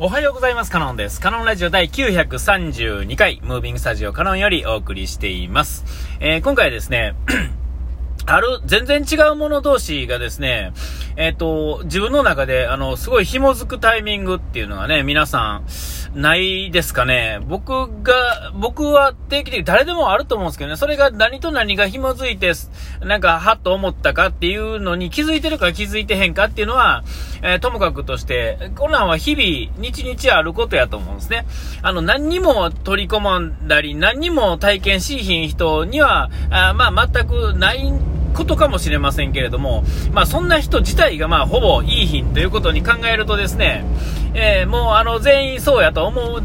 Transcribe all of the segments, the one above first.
おはようございます。カノンです。カノンラジオ第932回、ムービングスタジオカノンよりお送りしています。えー、今回ですね、ある、全然違うもの同士がですね、えっ、ー、と、自分の中で、あの、すごい紐づくタイミングっていうのがね、皆さん、ないですかね。僕が、僕は定期的に誰でもあると思うんですけどね、それが何と何が紐づいて、なんか、はっと思ったかっていうのに気づいてるか気づいてへんかっていうのは、えー、ともかくとして、こんなんは日々、日々あることやと思うんですね。あの、何にも取り込んだり、何にも体験しひん人には、あまあ、全くないことかもしれませんけれども、まあ、そんな人自体がまあほぼいい品ということに考えるとですね、えー、もうあの全員そうやと思う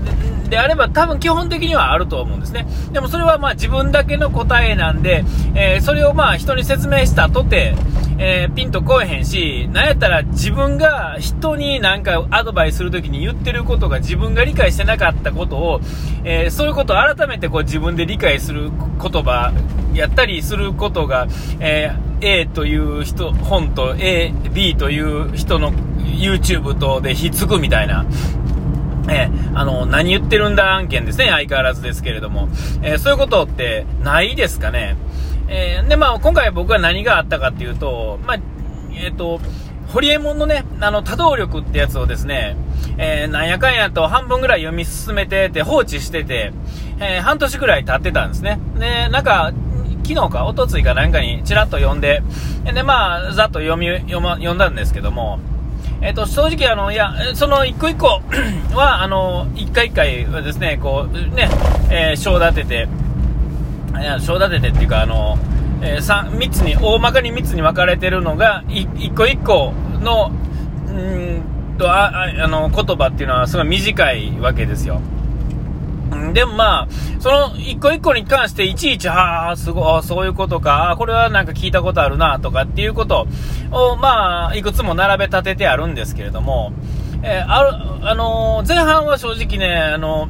であれば多分基本的にはあると思うんですね。でもそれはまあ自分だけの答えなんで、えー、それをまあ人に説明したとて、えー、ピンとこえへんし、なんやったら自分が人になんかアドバイスするときに言ってることが自分が理解してなかったことを、えー、そういうことを改めてこう自分で理解する言葉やったりすることが、えー、A という人、本と A、B という人の YouTube とでひっつくみたいな、えー、あの、何言ってるんだ案件ですね、相変わらずですけれども。えー、そういうことってないですかね。えー、で、まあ、今回僕は何があったかっていうと、まあ、えっ、と、ホリエモンのね、あの、多動力ってやつをですね、え、なんやかんやと半分ぐらい読み進めてて放置してて、え、半年ぐらい経ってたんですね。で、なんか、昨日か、おとついかなんかにちらっと読んで、で、まあ、ざっと読み、読ま、読んだんですけども、えっ、と、正直あの、いや、その一個一個 は、あの、一回一回はですね、こう、ね、えー、章立てて、いや、章立ててっていうか、あの、えー、3, 3つに、大まかに3つに分かれてるのが、一個一個の、うんと、あ、あの、言葉っていうのはすごい短いわけですよ。でもまあ、その一個一個に関していちいち、はあ、すごい、そういうことか、これはなんか聞いたことあるな、とかっていうことを、まあ、いくつも並べ立ててあるんですけれども、えー、ある、あのー、前半は正直ね、あのー、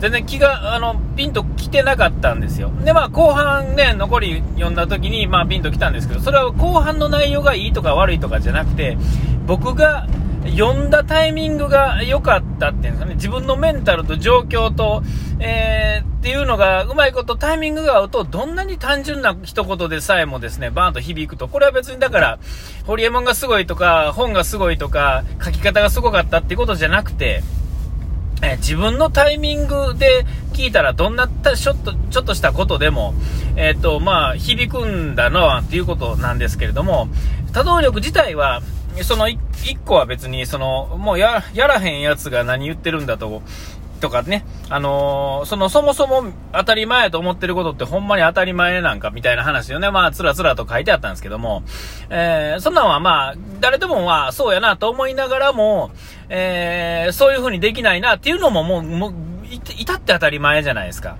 全然気が、あの、ピンと来てなかったんですよ。で、まあ、後半ね、残り読んだ時に、まあ、ピンと来たんですけど、それは後半の内容がいいとか悪いとかじゃなくて、僕が、読んだタイミングが良かったっていうんですかね、自分のメンタルと状況と、えー、っていうのが、うまいことタイミングが合うと、どんなに単純な一言でさえもですね、バーンと響くと、これは別にだから、ホリエモンがすごいとか、本がすごいとか、書き方がすごかったっていうことじゃなくて、え自分のタイミングで聞いたらどんなちょっとちょっとしたことでも、えっ、とまあ、響くんだなっていうことなんですけれども多動力自体はその1個は別に、その、もうや、やらへんやつが何言ってるんだと、とかね、あのー、その、そもそも当たり前やと思ってることってほんまに当たり前なんかみたいな話よね。まあ、つらつらと書いてあったんですけども、えー、そんなんはまあ、誰でもまあ、そうやなと思いながらも、えー、そういう風にできないなっていうのももう、もう、いたって当たり前じゃないですか。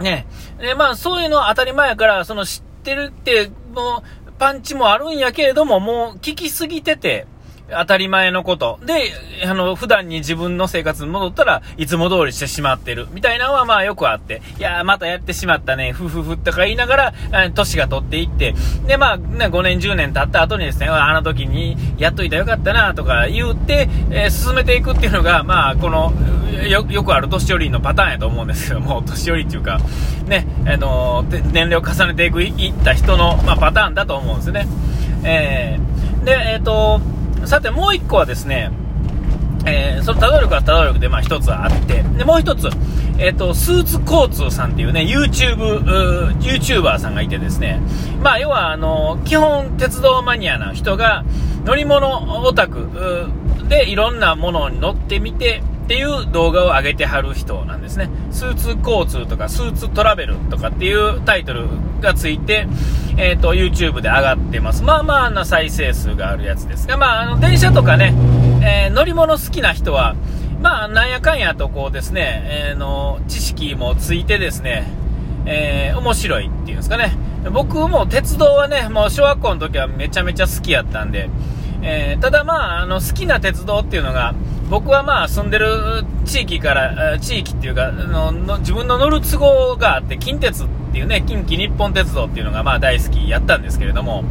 ね。で、まあ、そういうのは当たり前やから、その知ってるって、もう、パンチもあるんやけれども、もう聞きすぎてて、当たり前のこと。で、あの、普段に自分の生活に戻ったらいつも通りしてしまってる。みたいなのはまあよくあって、いやまたやってしまったね、ふふふとか言いながら、年が取っていって、で、まあ、ね、5年10年経った後にですね、あの時にやっといたらよかったな、とか言って、えー、進めていくっていうのが、まあ、この、よ、よくある年寄りのパターンやと思うんですけども、年寄りっていうか、ね、あの年齢を重ねていく、いった人の、まあ、パターンだと思うんですね。えー、で、えっ、ー、と、さてもう1個はですね、えー、その多動力は多動力で、まあ一つあって、で、もう一つ、えっ、ー、と、スーツ交通さんっていうね、YouTube、YouTuber さんがいてですね、まあ要は、あの、基本鉄道マニアな人が乗り物オタクでいろんなものに乗ってみて、っていう動画を上げてはる人なんですね。スーツ交通とかスーツトラベルとかっていうタイトルがついて、えっ、ー、と、YouTube で上がってます。まあまあな再生数があるやつですが、まあ、あの、電車とかね、えー、乗り物好きな人は、まあ、なんやかんやとこうですね、えー、の、知識もついてですね、えー、面白いっていうんですかね。僕も鉄道はね、もう小学校の時はめちゃめちゃ好きやったんで、えー、ただまあ、あの、好きな鉄道っていうのが、僕はまあ住んでる地域から、地域っていうか、のの自分の乗る都合があって、近鉄っていうね、近畿日本鉄道っていうのがまあ大好きやったんですけれども、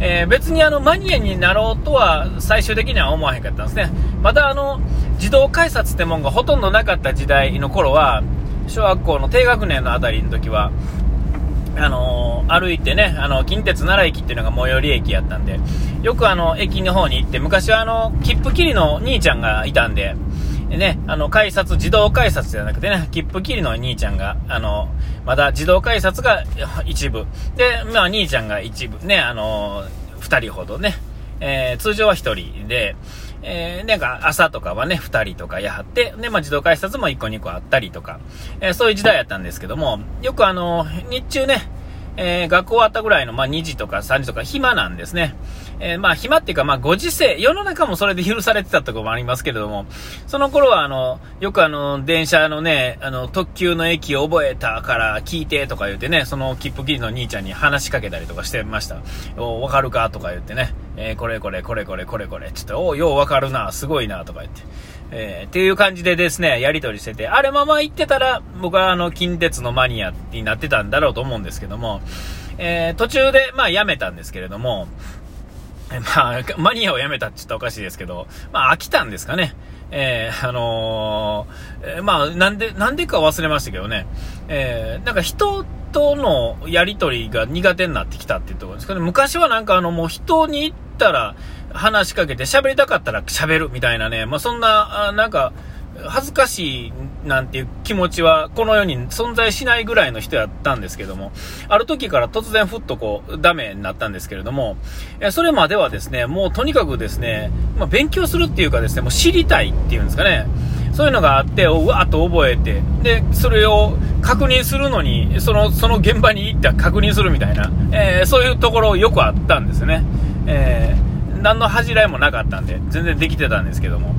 えー、別にあのマニアになろうとは最終的には思わへんかったんですね。またあの、自動改札ってもんがほとんどなかった時代の頃は、小学校の低学年のあたりの時は、あのー、歩いてね、あの、近鉄奈良駅っていうのが最寄り駅やったんで、よくあの、駅の方に行って、昔はあの、切符切りの兄ちゃんがいたんで、ね、あの、改札、自動改札じゃなくてね、切符切りの兄ちゃんが、あの、まだ自動改札が一部。で、まあ、兄ちゃんが一部。ね、あの、二人ほどね。えー、通常は一人で、えー、なんか朝とかはね、二人とかやはって、で、まあ自動改札も一個二個あったりとか、えー、そういう時代やったんですけども、よくあの、日中ね、えー、学校終わったぐらいの、まあ、2時とか3時とか暇なんですね。えー、まあ、暇っていうか、まあ、ご時世、世の中もそれで許されてたところもありますけれども、その頃は、あの、よくあの、電車のね、あの、特急の駅を覚えたから聞いてとか言ってね、その切符切りの兄ちゃんに話しかけたりとかしてました。お、わかるかとか言ってね、えー、これこれこれこれこれこれ、ちょっと、おようわかるな、すごいな、とか言って。えー、っていう感じでですね、やり取りしてて、あれまま行ってたら、僕はあの、近鉄のマニアになってたんだろうと思うんですけども、えー、途中で、まあ、やめたんですけれども、まあ、マニアをやめたって言ったらおかしいですけど、まあ、飽きたんですかね。えー、あのー、えー、まあ、なんで、なんでか忘れましたけどね。えー、なんか人とのやりとりが苦手になってきたっていうところですけど、昔はなんかあの、もう人に言ったら話しかけて喋りたかったら喋るみたいなね、まあ、そんな、あなんか、恥ずかしいなんていう気持ちはこの世に存在しないぐらいの人やったんですけども、ある時から突然ふっとこうダメになったんですけれども、それまではですね、もうとにかくですね、まあ、勉強するっていうかですね、もう知りたいっていうんですかね、そういうのがあって、うわーっと覚えて、で、それを確認するのに、その、その現場に行って確認するみたいな、えー、そういうところよくあったんですね。えー、何の恥じらいもなかったんで、全然できてたんですけども。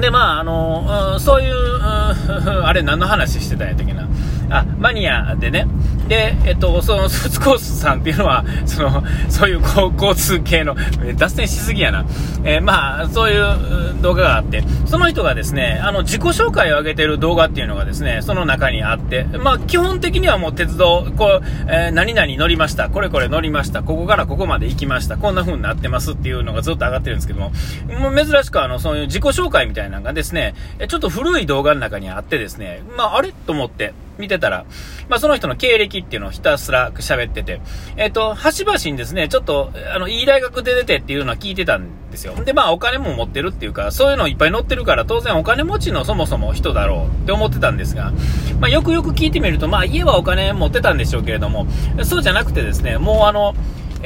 で、まあ、あの、そういう、あれ何の話してたんやったっけな。あ、マニアでね。で、えっと、その、スーツコースさんっていうのは、その、そういう交通系の、脱線しすぎやな。えー、まあ、そういう動画があって、その人がですね、あの、自己紹介を上げてる動画っていうのがですね、その中にあって、まあ、基本的にはもう鉄道、こう、えー、何々乗りました、これこれ乗りました、ここからここまで行きました、こんな風になってますっていうのがずっと上がってるんですけども、もう珍しくあの、そういう自己紹介みたいなのがですね、ちょっと古い動画の中にあってですね、まあ、あれと思って、見てたら、まあ、その人の経歴っていうのをひたすら喋ってて、えっ、ー、と、端々にですね、ちょっと、あの、いい大学で出てっていうのは聞いてたんですよ。で、まあ、お金も持ってるっていうか、そういうのいっぱい載ってるから、当然お金持ちのそもそも人だろうって思ってたんですが、まあ、よくよく聞いてみると、まあ、家はお金持ってたんでしょうけれども、そうじゃなくてですね、もうあの、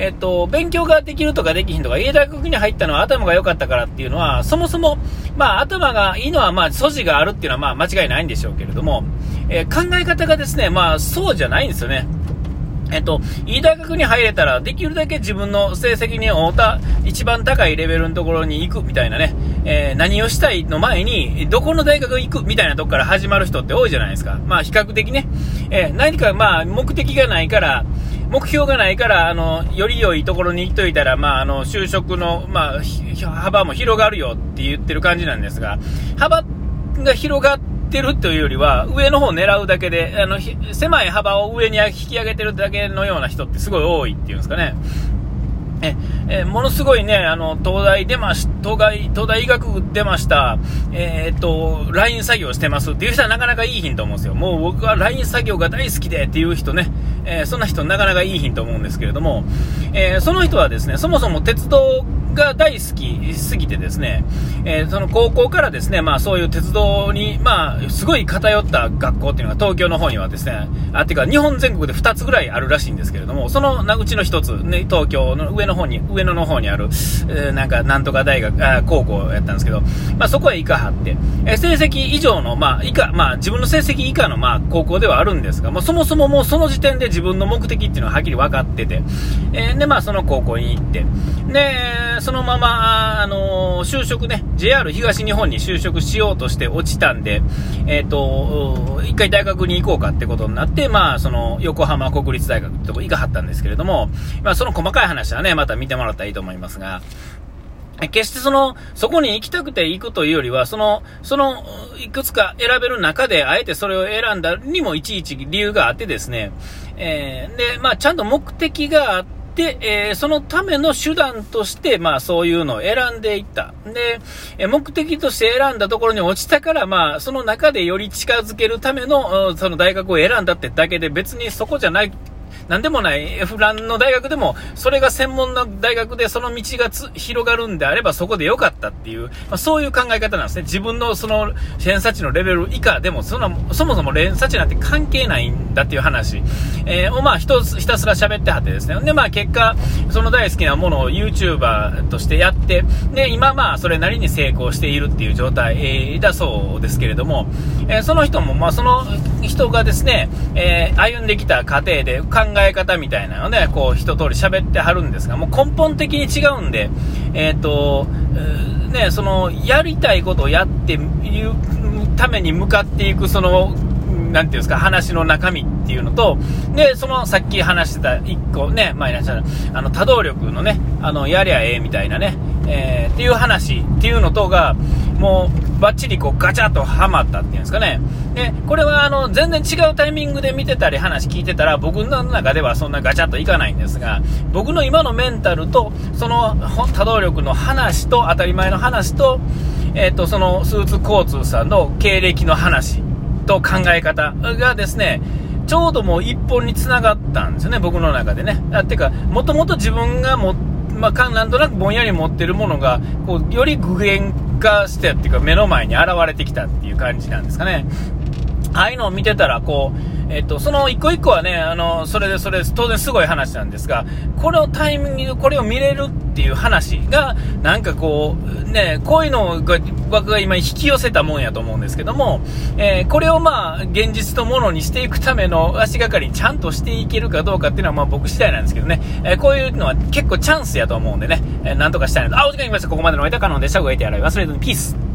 えっと、勉強ができるとかできひんとか、家大学に入ったのは頭が良かったからっていうのは、そもそも、まあ、頭がいいのは、まあ、素地があるっていうのは、まあ、間違いないんでしょうけれども、えー、考え方がですね、まあ、そうじゃないんですよね。えっと、いい大学に入れたら、できるだけ自分の成績に合うた一番高いレベルのところに行くみたいなね、えー、何をしたいの前に、どこの大学行くみたいなとこから始まる人って多いじゃないですか。まあ、比較的ね、えー、何かまあ、目的がないから、目標がないから、あの、より良いところに行っといたら、まあ、あの、就職の、まあ、幅も広がるよって言ってる感じなんですが、幅が広がってるというよりは、上の方を狙うだけで、あの、狭い幅を上に引き上げてるだけのような人ってすごい多いっていうんですかね。え、えものすごいね、あの、東大出まし、東大、東大医学部出ました、えー、っと、LINE 作業してます。っていう人はなかなかいいヒント思うんですよ。もう僕は LINE 作業が大好きでっていう人ね、えー、そんな人なかなかいいヒント思うんですけれども、えー、その人はですね、そもそも鉄道が大好きすぎてですね、えー、その高校からですね、まあそういう鉄道に、まあすごい偏った学校っていうのが東京の方にはですね、あ、っていうか日本全国で2つぐらいあるらしいんですけれども、そのうちの1つ、ね、東京の上の方に、上野の方にある、えー、なんかなんとか大学、あ高校やったんですけど、まあそこへ行かはって、えー、成績以上の、まあ以下、まあ自分の成績以下のまあ高校ではあるんですが、まあそもそももうその時点で自分の目的っていうのははっきり分かってて、えー、でまあその高校に行って、で、そのまま、あの就職ね、JR 東日本に就職しようとして落ちたんで、えっ、ー、と、一回大学に行こうかってことになって、まあ、その、横浜国立大学ってとこ行かはったんですけれども、まあ、その細かい話はね、また見てもらったらいいと思いますが、決してその、そこに行きたくて行くというよりは、その、その、いくつか選べる中で、あえてそれを選んだにもいちいち理由があってですね、えー、で、まあ、ちゃんと目的があって、で、えー、そのための手段として、まあそういうのを選んでいった。で、え目的として選んだところに落ちたから、まあその中でより近づけるための、その大学を選んだってだけで別にそこじゃないなんでもない F ランの大学でも、それが専門の大学でその道が広がるんであればそこで良かったっていう、まあ、そういう考え方なんですね。自分のその偏差値のレベル以下でも、そのそもそも偏差値なんて関係ないんだっていう話、えー、をまあひたすら喋ってはってですね。で、まあ結果、その大好きなものを YouTuber としてやって、で、今まあそれなりに成功しているっていう状態、えー、だそうですけれども、えー、その人も、まあその人がですね、え歩んできた過程で考ええ方みたいなのね、こう一通り喋ってはるんですが、もう根本的に違うんで、えっ、ー、と、ね、その、やりたいことをやっているために向かっていく、その、なんていうんですか、話の中身っていうのと、で、そのさっき話してた一個ね、まあ、いらっしゃる、あの、多動力のね、あの、やりゃええみたいなね、えー、っていう話っていうのとが、もう、バッチリこうガチャッとはまったっていうんですかね。で、これはあの、全然違うタイミングで見てたり話聞いてたら、僕の中ではそんなガチャッといかないんですが、僕の今のメンタルと、その多動力の話と、当たり前の話と、えっ、ー、と、そのスーツ交通さんの経歴の話と考え方がですね、ちょうどもう一本に繋がったんですよね、僕の中でね。あてか、もともと自分が持ってまあ、なんとなくぼんやり持ってるものが、こう、より具現化してっていうか、目の前に現れてきたっていう感じなんですかね。ああいうのを見てたら、こう、えっと、その一個一個はね、あの、それでそれ当然すごい話なんですが、これをタイミングでこれを見れるっていう話が、なんかこう、ね、こういうのが僕が今引き寄せたもんやと思うんですけども、えー、これをまあ、現実のものにしていくための足がかりにちゃんとしていけるかどうかっていうのはまあ僕次第なんですけどね、えー、こういうのは結構チャンスやと思うんでね、えー、なんとかしたいなと。あ、お時間来ました。ここまでのおいたかのでした。ごえてやらい忘れずにピース。